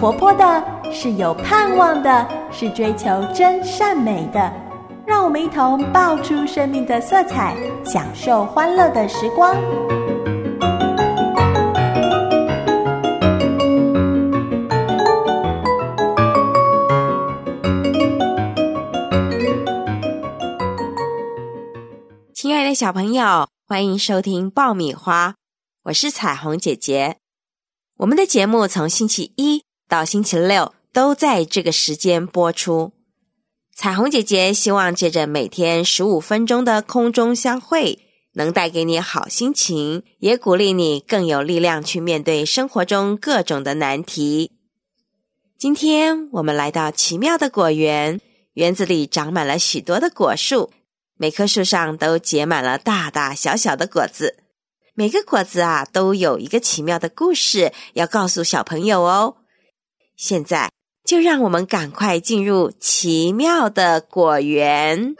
活泼的，是有盼望的，是追求真善美的。让我们一同爆出生命的色彩，享受欢乐的时光。亲爱的小朋友，欢迎收听爆米花，我是彩虹姐姐。我们的节目从星期一到星期六都在这个时间播出。彩虹姐姐希望借着每天十五分钟的空中相会，能带给你好心情，也鼓励你更有力量去面对生活中各种的难题。今天我们来到奇妙的果园，园子里长满了许多的果树，每棵树上都结满了大大小小的果子。每个果子啊，都有一个奇妙的故事要告诉小朋友哦。现在就让我们赶快进入奇妙的果园。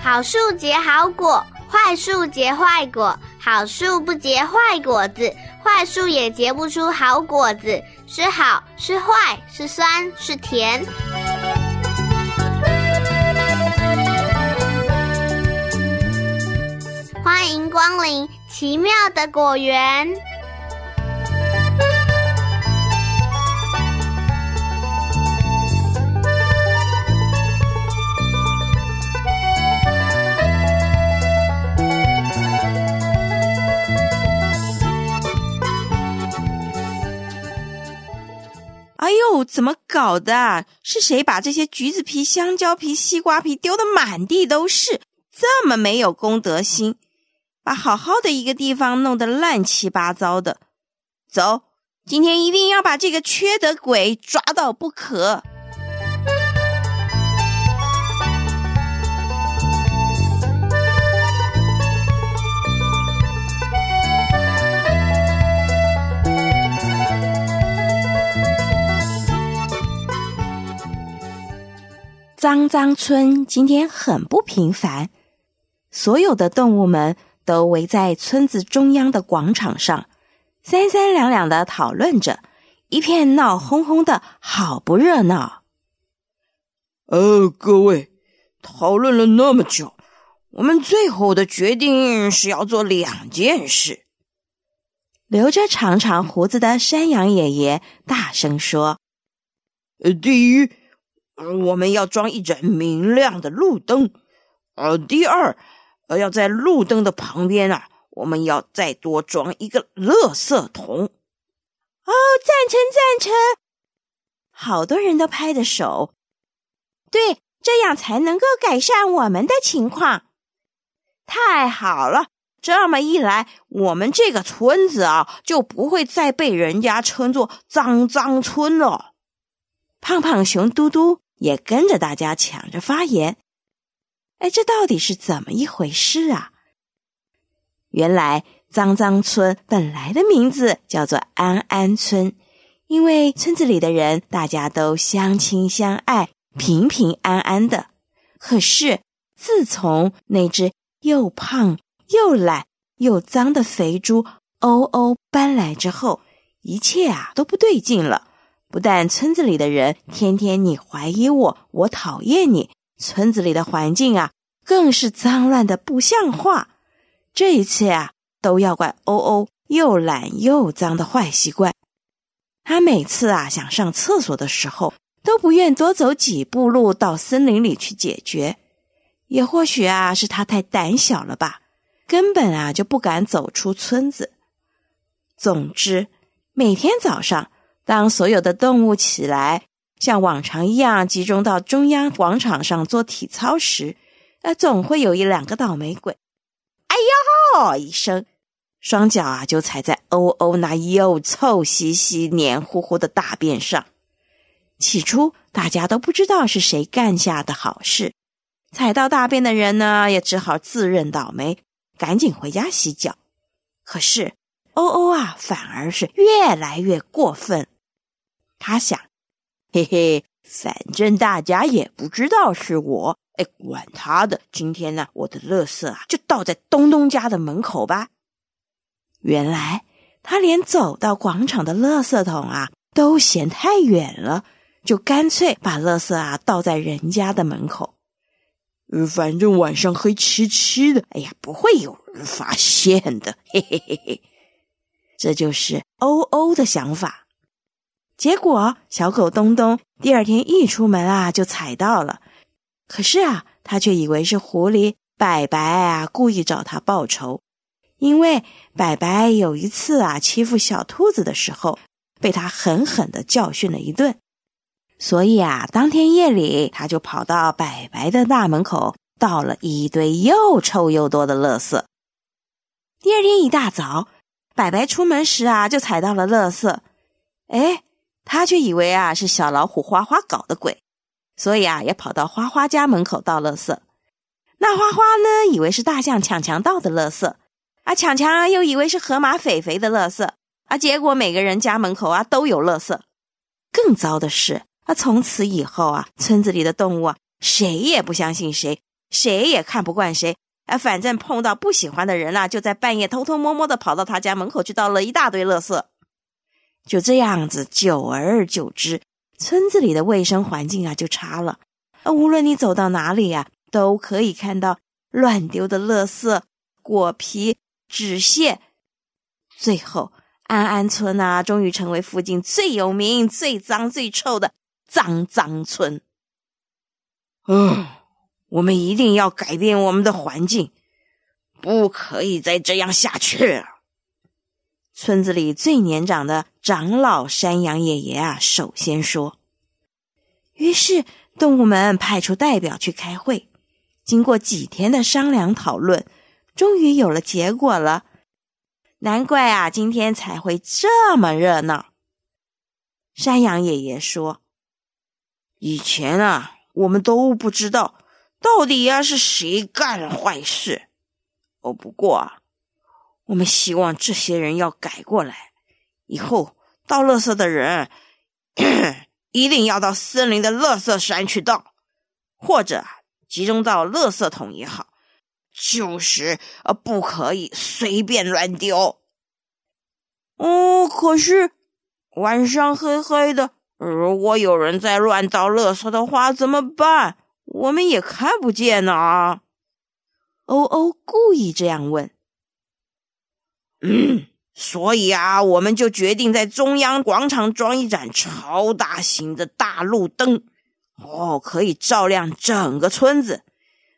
好树结好果，坏树结坏果。好树不结坏果子，坏树也结不出好果子。是好是坏，是酸是甜。欢迎光临奇妙的果园。哎呦，怎么搞的？是谁把这些橘子皮、香蕉皮、西瓜皮丢得满地都是？这么没有公德心，把好好的一个地方弄得乱七八糟的。走，今天一定要把这个缺德鬼抓到不可。脏脏村今天很不平凡，所有的动物们都围在村子中央的广场上，三三两两的讨论着，一片闹哄哄的，好不热闹。呃，各位，讨论了那么久，我们最后的决定是要做两件事。留着长长胡子的山羊爷爷大声说：“呃，第一。”我们要装一盏明亮的路灯，呃，第二，而，要在路灯的旁边啊，我们要再多装一个垃圾桶。哦，赞成赞成！好多人都拍着手，对，这样才能够改善我们的情况。太好了，这么一来，我们这个村子啊，就不会再被人家称作脏脏村了。胖胖熊嘟嘟。也跟着大家抢着发言。哎，这到底是怎么一回事啊？原来脏脏村本来的名字叫做安安村，因为村子里的人大家都相亲相爱，平平安安的。可是自从那只又胖又懒又脏的肥猪欧欧搬来之后，一切啊都不对劲了。不但村子里的人天天你怀疑我，我讨厌你，村子里的环境啊，更是脏乱的不像话。这一切啊，都要怪欧欧又懒又脏的坏习惯。他每次啊想上厕所的时候，都不愿多走几步路到森林里去解决。也或许啊是他太胆小了吧，根本啊就不敢走出村子。总之，每天早上。当所有的动物起来，像往常一样集中到中央广场上做体操时，呃，总会有一两个倒霉鬼，哎呦一声，双脚啊就踩在欧欧那又臭兮兮、黏糊糊的大便上。起初大家都不知道是谁干下的好事，踩到大便的人呢，也只好自认倒霉，赶紧回家洗脚。可是欧欧啊，反而是越来越过分。他想，嘿嘿，反正大家也不知道是我，哎，管他的，今天呢，我的垃圾啊就倒在东东家的门口吧。原来他连走到广场的垃圾桶啊都嫌太远了，就干脆把垃圾啊倒在人家的门口。反正晚上黑漆漆的，哎呀，不会有人发现的。嘿嘿嘿嘿，这就是欧欧的想法。结果小狗东东第二天一出门啊，就踩到了。可是啊，他却以为是狐狸白白啊故意找他报仇，因为白白有一次啊欺负小兔子的时候，被他狠狠的教训了一顿。所以啊，当天夜里，他就跑到白白的大门口，倒了一堆又臭又多的垃圾。第二天一大早，白白出门时啊，就踩到了垃圾。哎，他却以为啊是小老虎花花搞的鬼，所以啊，也跑到花花家门口倒垃圾。那花花呢，以为是大象抢强倒的垃圾，啊，强强又以为是河马肥肥的垃圾，啊，结果每个人家门口啊都有垃圾。更糟的是。啊，从此以后啊，村子里的动物啊，谁也不相信谁，谁也看不惯谁。啊，反正碰到不喜欢的人啊，就在半夜偷偷摸摸的跑到他家门口去倒了一大堆垃圾。就这样子，久而久之，村子里的卫生环境啊就差了。无论你走到哪里呀，都可以看到乱丢的垃圾、果皮、纸屑。最后，安安村啊，终于成为附近最有名、最脏、最臭的。脏脏村，嗯，我们一定要改变我们的环境，不可以再这样下去了。村子里最年长的长老山羊爷爷啊，首先说。于是动物们派出代表去开会，经过几天的商量讨论，终于有了结果了。难怪啊，今天才会这么热闹。山羊爷爷说。以前啊，我们都不知道到底呀是谁干了坏事。哦，不过啊，我们希望这些人要改过来，以后倒垃圾的人 一定要到森林的垃圾山去倒，或者集中到垃圾桶也好，就是呃不可以随便乱丢。哦，可是晚上黑黑的。如果有人在乱倒垃圾的话，怎么办？我们也看不见呢。欧欧故意这样问。嗯，所以啊，我们就决定在中央广场装一盏超大型的大路灯，哦，可以照亮整个村子。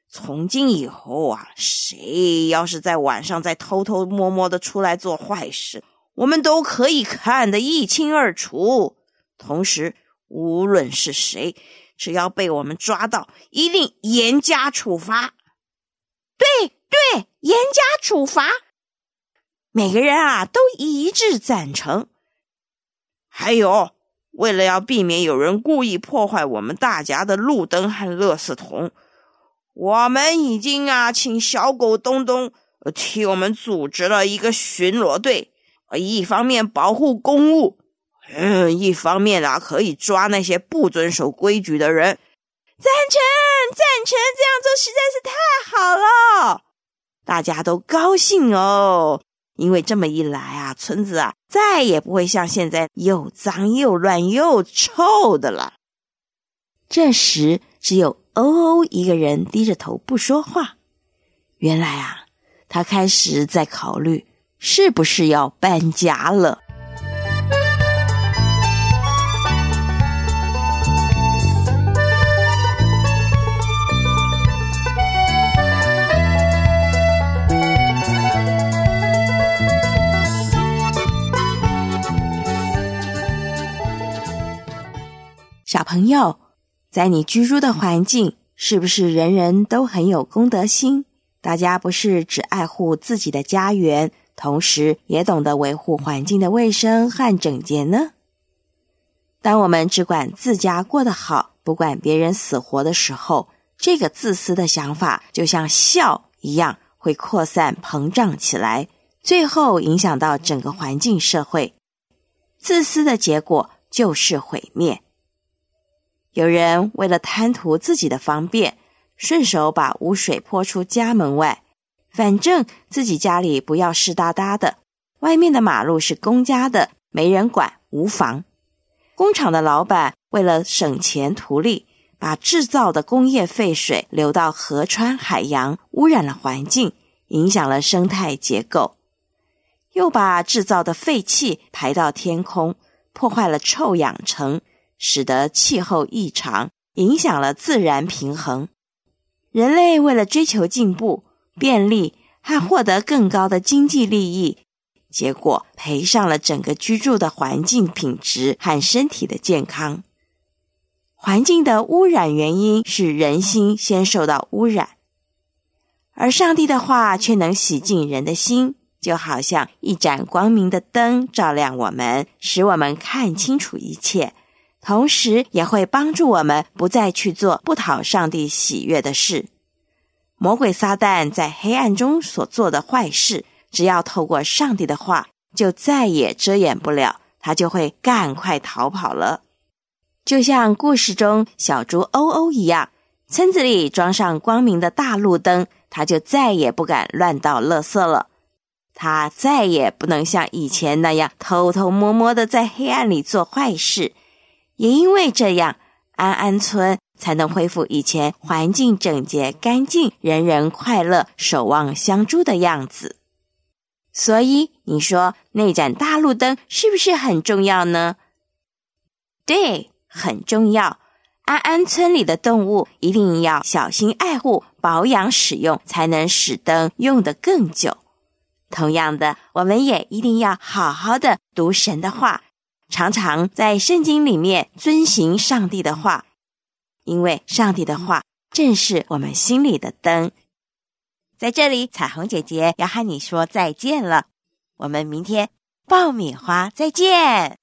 从今以后啊，谁要是在晚上再偷偷摸摸的出来做坏事，我们都可以看得一清二楚。同时，无论是谁，只要被我们抓到，一定严加处罚。对对，严加处罚。每个人啊，都一致赞成。还有，为了要避免有人故意破坏我们大家的路灯和垃圾桶，我们已经啊，请小狗东东替我们组织了一个巡逻队，一方面保护公物。嗯，一方面啊，可以抓那些不遵守规矩的人。赞成，赞成，这样做实在是太好了，大家都高兴哦。因为这么一来啊，村子啊再也不会像现在又脏又乱又臭的了。这时，只有欧欧一个人低着头不说话。原来啊，他开始在考虑是不是要搬家了。小朋友，在你居住的环境，是不是人人都很有公德心？大家不是只爱护自己的家园，同时也懂得维护环境的卫生和整洁呢？当我们只管自家过得好，不管别人死活的时候，这个自私的想法就像笑一样，会扩散膨胀起来，最后影响到整个环境社会。自私的结果就是毁灭。有人为了贪图自己的方便，顺手把污水泼出家门外。反正自己家里不要湿哒哒的，外面的马路是公家的，没人管，无妨。工厂的老板为了省钱图利，把制造的工业废水流到河川海洋，污染了环境，影响了生态结构；又把制造的废气排到天空，破坏了臭氧层，使得气候异常，影响了自然平衡。人类为了追求进步。便利和获得更高的经济利益，结果赔上了整个居住的环境品质和身体的健康。环境的污染原因是人心先受到污染，而上帝的话却能洗净人的心，就好像一盏光明的灯，照亮我们，使我们看清楚一切，同时也会帮助我们不再去做不讨上帝喜悦的事。魔鬼撒旦在黑暗中所做的坏事，只要透过上帝的话，就再也遮掩不了，他就会赶快逃跑了。就像故事中小猪欧欧一样，村子里装上光明的大路灯，他就再也不敢乱倒垃圾了。他再也不能像以前那样偷偷摸摸的在黑暗里做坏事。也因为这样，安安村。才能恢复以前环境整洁、干净、人人快乐、守望相助的样子。所以，你说那盏大路灯是不是很重要呢？对，很重要。安安村里的动物一定要小心爱护、保养、使用，才能使灯用得更久。同样的，我们也一定要好好的读神的话，常常在圣经里面遵行上帝的话。因为上帝的话正是我们心里的灯，在这里，彩虹姐姐要和你说再见了。我们明天爆米花再见。